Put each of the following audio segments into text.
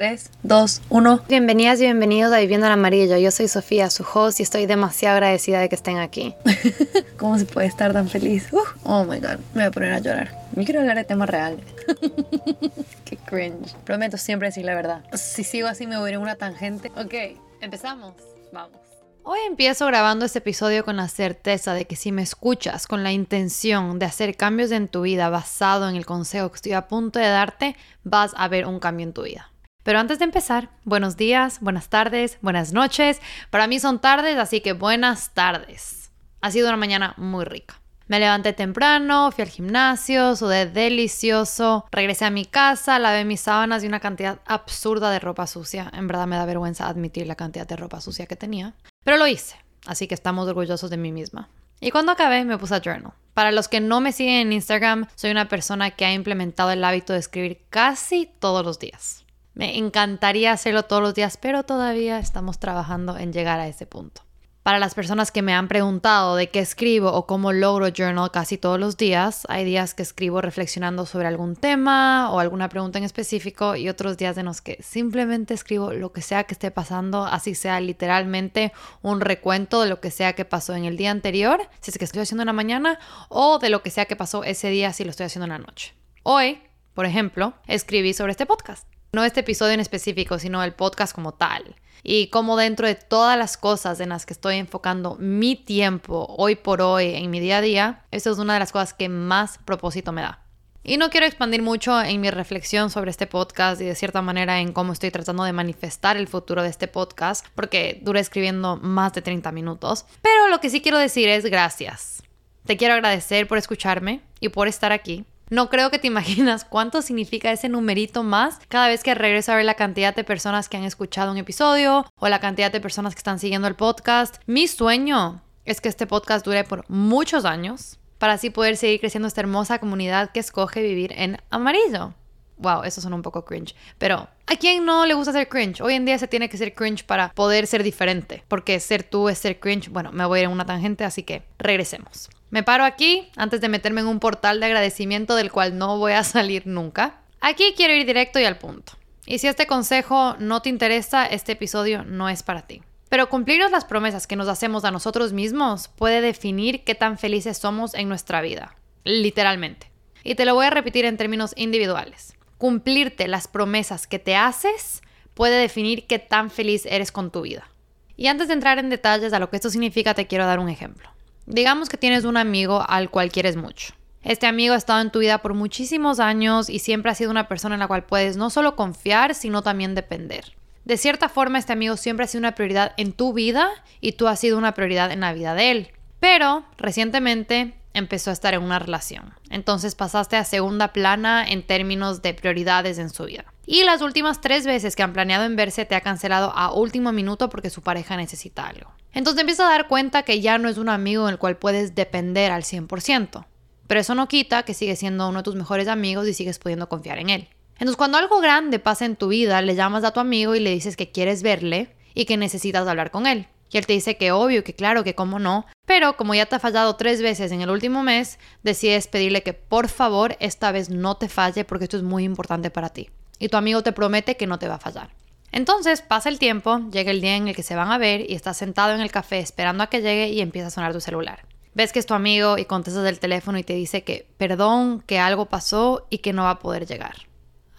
3, 2, 1. Bienvenidas y bienvenidos a Viviendo en Amarillo. Yo soy Sofía, su host, y estoy demasiado agradecida de que estén aquí. ¿Cómo se puede estar tan feliz? Uh, oh my god, me voy a poner a llorar. Yo quiero hablar de temas reales. Qué cringe. Prometo siempre decir la verdad. Si sigo así me voy a ir en una tangente. Ok, empezamos. Vamos. Hoy empiezo grabando este episodio con la certeza de que si me escuchas con la intención de hacer cambios en tu vida basado en el consejo que estoy a punto de darte, vas a ver un cambio en tu vida. Pero antes de empezar, buenos días, buenas tardes, buenas noches. Para mí son tardes, así que buenas tardes. Ha sido una mañana muy rica. Me levanté temprano, fui al gimnasio, sudé delicioso, regresé a mi casa, lavé mis sábanas y una cantidad absurda de ropa sucia. En verdad me da vergüenza admitir la cantidad de ropa sucia que tenía. Pero lo hice, así que estamos orgullosos de mí misma. Y cuando acabé me puse a journal. Para los que no me siguen en Instagram, soy una persona que ha implementado el hábito de escribir casi todos los días. Me encantaría hacerlo todos los días, pero todavía estamos trabajando en llegar a ese punto. Para las personas que me han preguntado de qué escribo o cómo logro journal casi todos los días, hay días que escribo reflexionando sobre algún tema o alguna pregunta en específico y otros días en los que simplemente escribo lo que sea que esté pasando, así sea literalmente un recuento de lo que sea que pasó en el día anterior, si es que estoy haciendo en la mañana, o de lo que sea que pasó ese día si lo estoy haciendo en la noche. Hoy, por ejemplo, escribí sobre este podcast. No este episodio en específico, sino el podcast como tal. Y como dentro de todas las cosas en las que estoy enfocando mi tiempo hoy por hoy en mi día a día, eso es una de las cosas que más propósito me da. Y no quiero expandir mucho en mi reflexión sobre este podcast y de cierta manera en cómo estoy tratando de manifestar el futuro de este podcast, porque duré escribiendo más de 30 minutos. Pero lo que sí quiero decir es gracias. Te quiero agradecer por escucharme y por estar aquí. No creo que te imaginas cuánto significa ese numerito más cada vez que regreso a ver la cantidad de personas que han escuchado un episodio o la cantidad de personas que están siguiendo el podcast. Mi sueño es que este podcast dure por muchos años para así poder seguir creciendo esta hermosa comunidad que escoge vivir en amarillo. Wow, eso suena un poco cringe. Pero, ¿a quién no le gusta ser cringe? Hoy en día se tiene que ser cringe para poder ser diferente. Porque ser tú es ser cringe. Bueno, me voy a ir en una tangente, así que regresemos. Me paro aquí antes de meterme en un portal de agradecimiento del cual no voy a salir nunca. Aquí quiero ir directo y al punto. Y si este consejo no te interesa, este episodio no es para ti. Pero cumplirnos las promesas que nos hacemos a nosotros mismos puede definir qué tan felices somos en nuestra vida. Literalmente. Y te lo voy a repetir en términos individuales. Cumplirte las promesas que te haces puede definir qué tan feliz eres con tu vida. Y antes de entrar en detalles a lo que esto significa, te quiero dar un ejemplo. Digamos que tienes un amigo al cual quieres mucho. Este amigo ha estado en tu vida por muchísimos años y siempre ha sido una persona en la cual puedes no solo confiar, sino también depender. De cierta forma, este amigo siempre ha sido una prioridad en tu vida y tú has sido una prioridad en la vida de él. Pero recientemente empezó a estar en una relación. Entonces pasaste a segunda plana en términos de prioridades en su vida. Y las últimas tres veces que han planeado en verse te ha cancelado a último minuto porque su pareja necesita algo. Entonces empiezas a dar cuenta que ya no es un amigo en el cual puedes depender al 100%. Pero eso no quita que sigue siendo uno de tus mejores amigos y sigues pudiendo confiar en él. Entonces cuando algo grande pasa en tu vida, le llamas a tu amigo y le dices que quieres verle y que necesitas hablar con él. Y él te dice que obvio, que claro, que cómo no. Pero como ya te ha fallado tres veces en el último mes, decides pedirle que por favor esta vez no te falle porque esto es muy importante para ti. Y tu amigo te promete que no te va a fallar. Entonces pasa el tiempo, llega el día en el que se van a ver y estás sentado en el café esperando a que llegue y empieza a sonar tu celular. Ves que es tu amigo y contestas el teléfono y te dice que perdón, que algo pasó y que no va a poder llegar.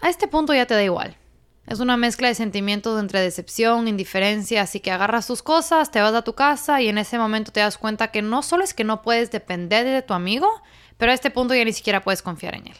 A este punto ya te da igual. Es una mezcla de sentimientos entre decepción, indiferencia, así que agarras tus cosas, te vas a tu casa y en ese momento te das cuenta que no solo es que no puedes depender de tu amigo, pero a este punto ya ni siquiera puedes confiar en él.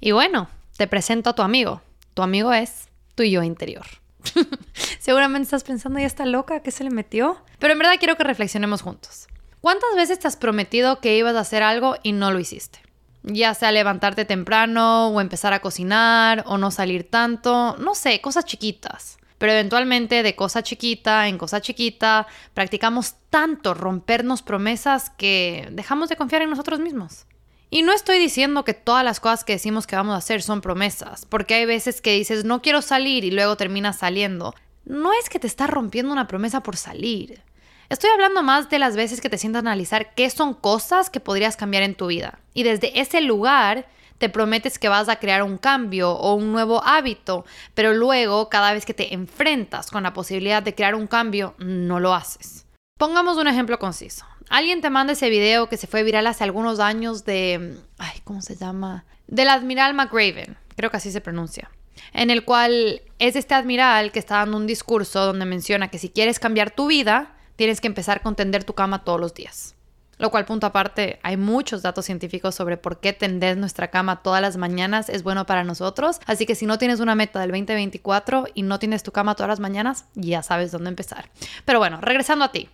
Y bueno, te presento a tu amigo. Tu amigo es tu yo interior. Seguramente estás pensando, ya está loca, ¿qué se le metió? Pero en verdad quiero que reflexionemos juntos. ¿Cuántas veces te has prometido que ibas a hacer algo y no lo hiciste? Ya sea levantarte temprano o empezar a cocinar o no salir tanto, no sé, cosas chiquitas. Pero eventualmente de cosa chiquita en cosa chiquita practicamos tanto rompernos promesas que dejamos de confiar en nosotros mismos. Y no estoy diciendo que todas las cosas que decimos que vamos a hacer son promesas, porque hay veces que dices no quiero salir y luego terminas saliendo. No es que te estás rompiendo una promesa por salir. Estoy hablando más de las veces que te sientas a analizar qué son cosas que podrías cambiar en tu vida. Y desde ese lugar te prometes que vas a crear un cambio o un nuevo hábito, pero luego cada vez que te enfrentas con la posibilidad de crear un cambio, no lo haces. Pongamos un ejemplo conciso. Alguien te manda ese video que se fue viral hace algunos años de... Ay, ¿cómo se llama? Del admiral McRaven, creo que así se pronuncia. En el cual es este admiral que está dando un discurso donde menciona que si quieres cambiar tu vida, tienes que empezar con tender tu cama todos los días. Lo cual, punto aparte, hay muchos datos científicos sobre por qué tender nuestra cama todas las mañanas es bueno para nosotros. Así que si no tienes una meta del 2024 y no tienes tu cama todas las mañanas, ya sabes dónde empezar. Pero bueno, regresando a ti.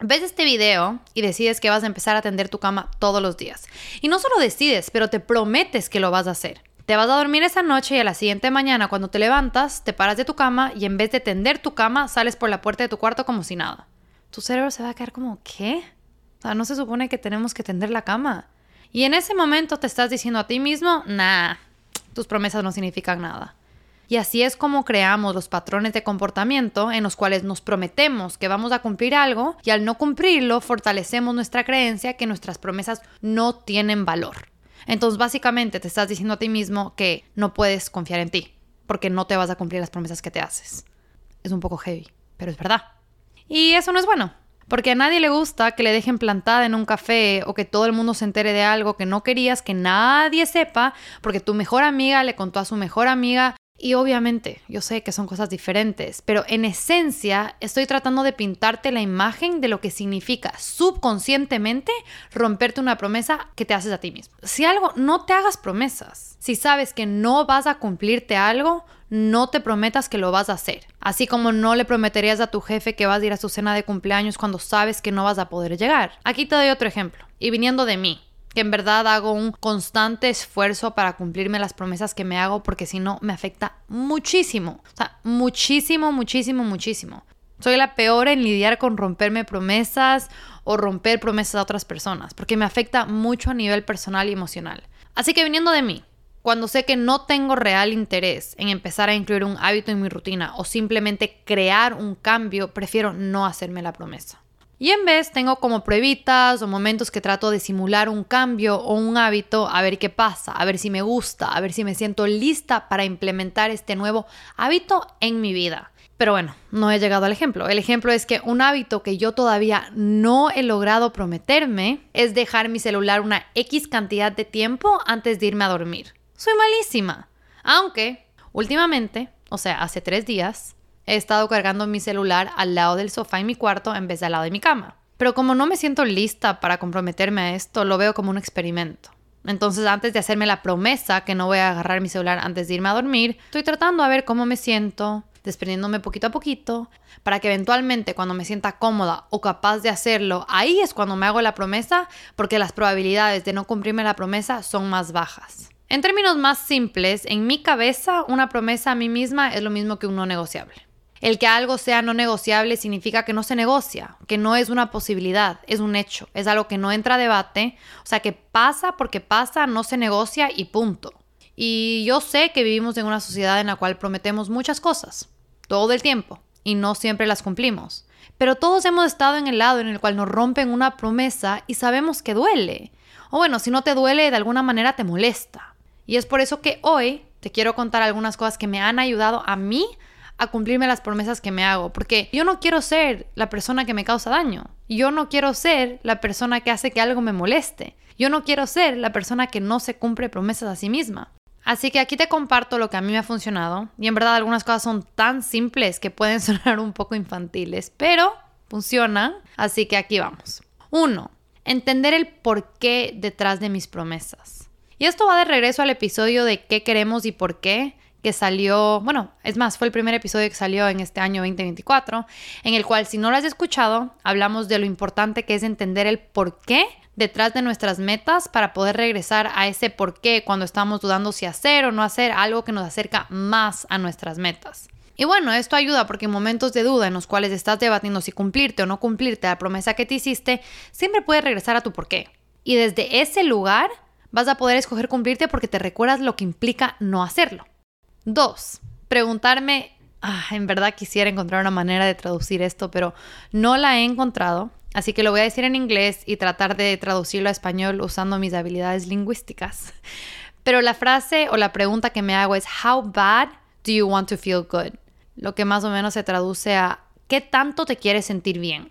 Ves este video y decides que vas a empezar a tender tu cama todos los días. Y no solo decides, pero te prometes que lo vas a hacer. Te vas a dormir esa noche y a la siguiente mañana cuando te levantas, te paras de tu cama y en vez de tender tu cama, sales por la puerta de tu cuarto como si nada. Tu cerebro se va a quedar como, ¿qué? O sea, no se supone que tenemos que tender la cama. Y en ese momento te estás diciendo a ti mismo, nah, tus promesas no significan nada. Y así es como creamos los patrones de comportamiento en los cuales nos prometemos que vamos a cumplir algo y al no cumplirlo fortalecemos nuestra creencia que nuestras promesas no tienen valor. Entonces básicamente te estás diciendo a ti mismo que no puedes confiar en ti porque no te vas a cumplir las promesas que te haces. Es un poco heavy, pero es verdad. Y eso no es bueno. Porque a nadie le gusta que le dejen plantada en un café o que todo el mundo se entere de algo que no querías que nadie sepa, porque tu mejor amiga le contó a su mejor amiga. Y obviamente, yo sé que son cosas diferentes, pero en esencia estoy tratando de pintarte la imagen de lo que significa subconscientemente romperte una promesa que te haces a ti mismo. Si algo, no te hagas promesas. Si sabes que no vas a cumplirte algo, no te prometas que lo vas a hacer. Así como no le prometerías a tu jefe que vas a ir a su cena de cumpleaños cuando sabes que no vas a poder llegar. Aquí te doy otro ejemplo. Y viniendo de mí, que en verdad hago un constante esfuerzo para cumplirme las promesas que me hago porque si no me afecta muchísimo. O sea, muchísimo, muchísimo, muchísimo. Soy la peor en lidiar con romperme promesas o romper promesas a otras personas porque me afecta mucho a nivel personal y emocional. Así que viniendo de mí, cuando sé que no tengo real interés en empezar a incluir un hábito en mi rutina o simplemente crear un cambio, prefiero no hacerme la promesa. Y en vez tengo como pruebitas o momentos que trato de simular un cambio o un hábito a ver qué pasa, a ver si me gusta, a ver si me siento lista para implementar este nuevo hábito en mi vida. Pero bueno, no he llegado al ejemplo. El ejemplo es que un hábito que yo todavía no he logrado prometerme es dejar mi celular una X cantidad de tiempo antes de irme a dormir. Soy malísima. Aunque, últimamente, o sea, hace tres días, he estado cargando mi celular al lado del sofá en mi cuarto en vez de al lado de mi cama. Pero como no me siento lista para comprometerme a esto, lo veo como un experimento. Entonces, antes de hacerme la promesa que no voy a agarrar mi celular antes de irme a dormir, estoy tratando a ver cómo me siento, desprendiéndome poquito a poquito, para que eventualmente cuando me sienta cómoda o capaz de hacerlo, ahí es cuando me hago la promesa, porque las probabilidades de no cumplirme la promesa son más bajas. En términos más simples, en mi cabeza, una promesa a mí misma es lo mismo que un no negociable. El que algo sea no negociable significa que no se negocia, que no es una posibilidad, es un hecho, es algo que no entra a debate, o sea que pasa porque pasa, no se negocia y punto. Y yo sé que vivimos en una sociedad en la cual prometemos muchas cosas, todo el tiempo, y no siempre las cumplimos. Pero todos hemos estado en el lado en el cual nos rompen una promesa y sabemos que duele. O bueno, si no te duele, de alguna manera te molesta. Y es por eso que hoy te quiero contar algunas cosas que me han ayudado a mí a cumplirme las promesas que me hago, porque yo no quiero ser la persona que me causa daño, yo no quiero ser la persona que hace que algo me moleste, yo no quiero ser la persona que no se cumple promesas a sí misma. Así que aquí te comparto lo que a mí me ha funcionado y en verdad algunas cosas son tan simples que pueden sonar un poco infantiles, pero funcionan, así que aquí vamos. Uno, Entender el porqué detrás de mis promesas. Y esto va de regreso al episodio de qué queremos y por qué, que salió, bueno, es más, fue el primer episodio que salió en este año 2024, en el cual si no lo has escuchado, hablamos de lo importante que es entender el por qué detrás de nuestras metas para poder regresar a ese por qué cuando estamos dudando si hacer o no hacer algo que nos acerca más a nuestras metas. Y bueno, esto ayuda porque en momentos de duda en los cuales estás debatiendo si cumplirte o no cumplirte la promesa que te hiciste, siempre puedes regresar a tu por qué. Y desde ese lugar vas a poder escoger cumplirte porque te recuerdas lo que implica no hacerlo. Dos, preguntarme, ah, en verdad quisiera encontrar una manera de traducir esto, pero no la he encontrado, así que lo voy a decir en inglés y tratar de traducirlo a español usando mis habilidades lingüísticas. Pero la frase o la pregunta que me hago es, How bad do you want to feel good? Lo que más o menos se traduce a, ¿qué tanto te quieres sentir bien?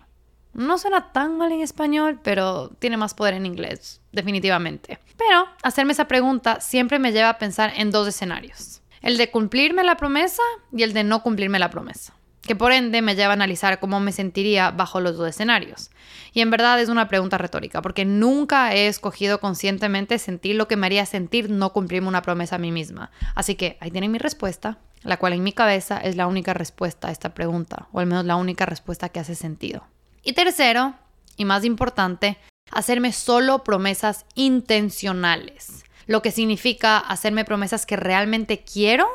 No suena tan mal en español, pero tiene más poder en inglés, definitivamente. Pero hacerme esa pregunta siempre me lleva a pensar en dos escenarios. El de cumplirme la promesa y el de no cumplirme la promesa que por ende me lleva a analizar cómo me sentiría bajo los dos escenarios. Y en verdad es una pregunta retórica, porque nunca he escogido conscientemente sentir lo que me haría sentir no cumplirme una promesa a mí misma. Así que ahí tienen mi respuesta, la cual en mi cabeza es la única respuesta a esta pregunta, o al menos la única respuesta que hace sentido. Y tercero, y más importante, hacerme solo promesas intencionales, lo que significa hacerme promesas que realmente quiero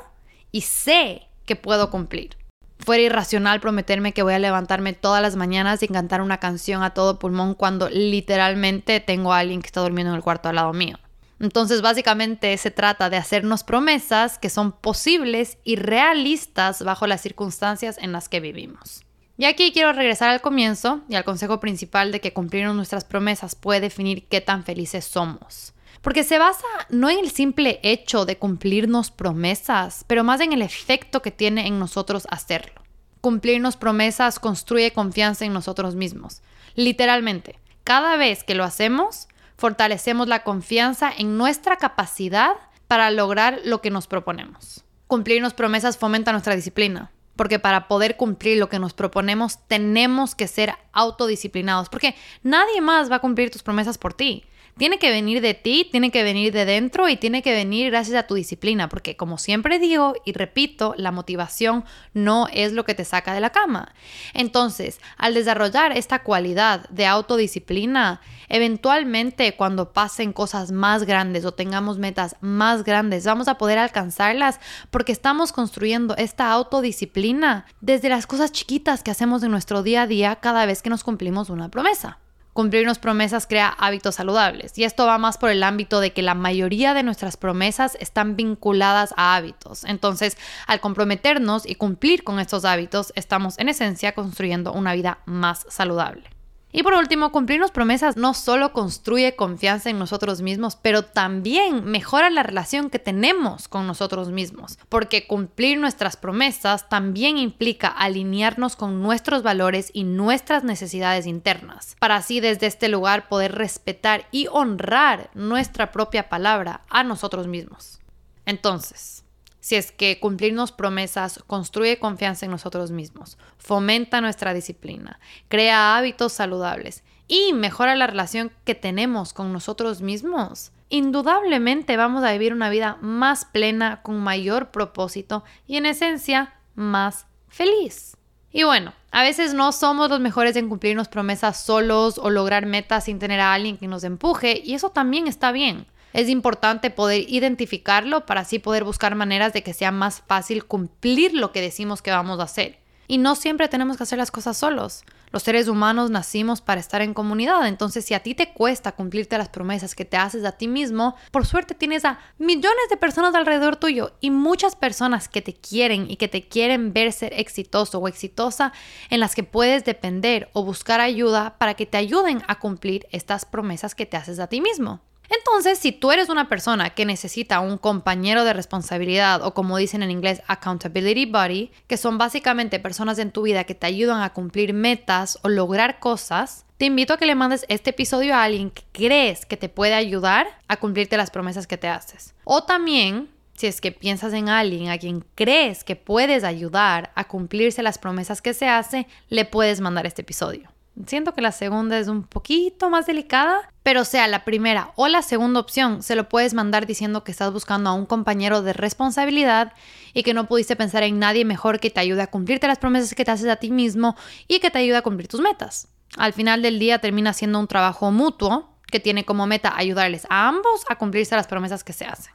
y sé que puedo cumplir fuera irracional prometerme que voy a levantarme todas las mañanas y cantar una canción a todo pulmón cuando literalmente tengo a alguien que está durmiendo en el cuarto al lado mío. Entonces básicamente se trata de hacernos promesas que son posibles y realistas bajo las circunstancias en las que vivimos. Y aquí quiero regresar al comienzo y al consejo principal de que cumplir nuestras promesas puede definir qué tan felices somos. Porque se basa no en el simple hecho de cumplirnos promesas, pero más en el efecto que tiene en nosotros hacerlo. Cumplirnos promesas construye confianza en nosotros mismos. Literalmente, cada vez que lo hacemos, fortalecemos la confianza en nuestra capacidad para lograr lo que nos proponemos. Cumplirnos promesas fomenta nuestra disciplina, porque para poder cumplir lo que nos proponemos tenemos que ser autodisciplinados, porque nadie más va a cumplir tus promesas por ti tiene que venir de ti, tiene que venir de dentro y tiene que venir gracias a tu disciplina, porque como siempre digo y repito, la motivación no es lo que te saca de la cama. Entonces, al desarrollar esta cualidad de autodisciplina, eventualmente cuando pasen cosas más grandes o tengamos metas más grandes, vamos a poder alcanzarlas porque estamos construyendo esta autodisciplina desde las cosas chiquitas que hacemos en nuestro día a día cada vez que nos cumplimos una promesa. Cumplirnos promesas crea hábitos saludables y esto va más por el ámbito de que la mayoría de nuestras promesas están vinculadas a hábitos. Entonces, al comprometernos y cumplir con estos hábitos, estamos en esencia construyendo una vida más saludable. Y por último, cumplirnos promesas no solo construye confianza en nosotros mismos, pero también mejora la relación que tenemos con nosotros mismos, porque cumplir nuestras promesas también implica alinearnos con nuestros valores y nuestras necesidades internas, para así desde este lugar poder respetar y honrar nuestra propia palabra a nosotros mismos. Entonces, si es que cumplirnos promesas construye confianza en nosotros mismos, fomenta nuestra disciplina, crea hábitos saludables y mejora la relación que tenemos con nosotros mismos. Indudablemente vamos a vivir una vida más plena, con mayor propósito y en esencia más feliz. Y bueno, a veces no somos los mejores en cumplirnos promesas solos o lograr metas sin tener a alguien que nos empuje y eso también está bien. Es importante poder identificarlo para así poder buscar maneras de que sea más fácil cumplir lo que decimos que vamos a hacer. Y no siempre tenemos que hacer las cosas solos. Los seres humanos nacimos para estar en comunidad, entonces si a ti te cuesta cumplirte las promesas que te haces a ti mismo, por suerte tienes a millones de personas alrededor tuyo y muchas personas que te quieren y que te quieren ver ser exitoso o exitosa en las que puedes depender o buscar ayuda para que te ayuden a cumplir estas promesas que te haces a ti mismo. Entonces, si tú eres una persona que necesita un compañero de responsabilidad o como dicen en inglés, accountability buddy, que son básicamente personas en tu vida que te ayudan a cumplir metas o lograr cosas, te invito a que le mandes este episodio a alguien que crees que te puede ayudar a cumplirte las promesas que te haces. O también, si es que piensas en alguien a quien crees que puedes ayudar a cumplirse las promesas que se hace, le puedes mandar este episodio. Siento que la segunda es un poquito más delicada, pero sea la primera o la segunda opción, se lo puedes mandar diciendo que estás buscando a un compañero de responsabilidad y que no pudiste pensar en nadie mejor que te ayude a cumplirte las promesas que te haces a ti mismo y que te ayude a cumplir tus metas. Al final del día termina siendo un trabajo mutuo que tiene como meta ayudarles a ambos a cumplirse las promesas que se hacen.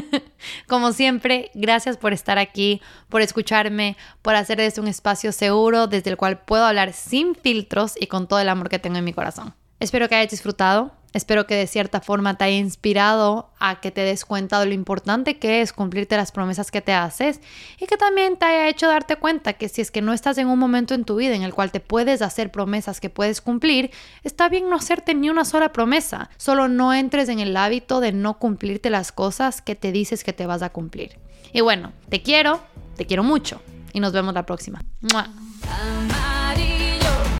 como siempre, gracias por estar aquí, por escucharme, por hacer de esto un espacio seguro desde el cual puedo hablar sin filtros y con todo el amor que tengo en mi corazón. Espero que hayas disfrutado Espero que de cierta forma te haya inspirado a que te des cuenta de lo importante que es cumplirte las promesas que te haces y que también te haya hecho darte cuenta que si es que no estás en un momento en tu vida en el cual te puedes hacer promesas que puedes cumplir, está bien no hacerte ni una sola promesa. Solo no entres en el hábito de no cumplirte las cosas que te dices que te vas a cumplir. Y bueno, te quiero, te quiero mucho y nos vemos la próxima. ¡Mua!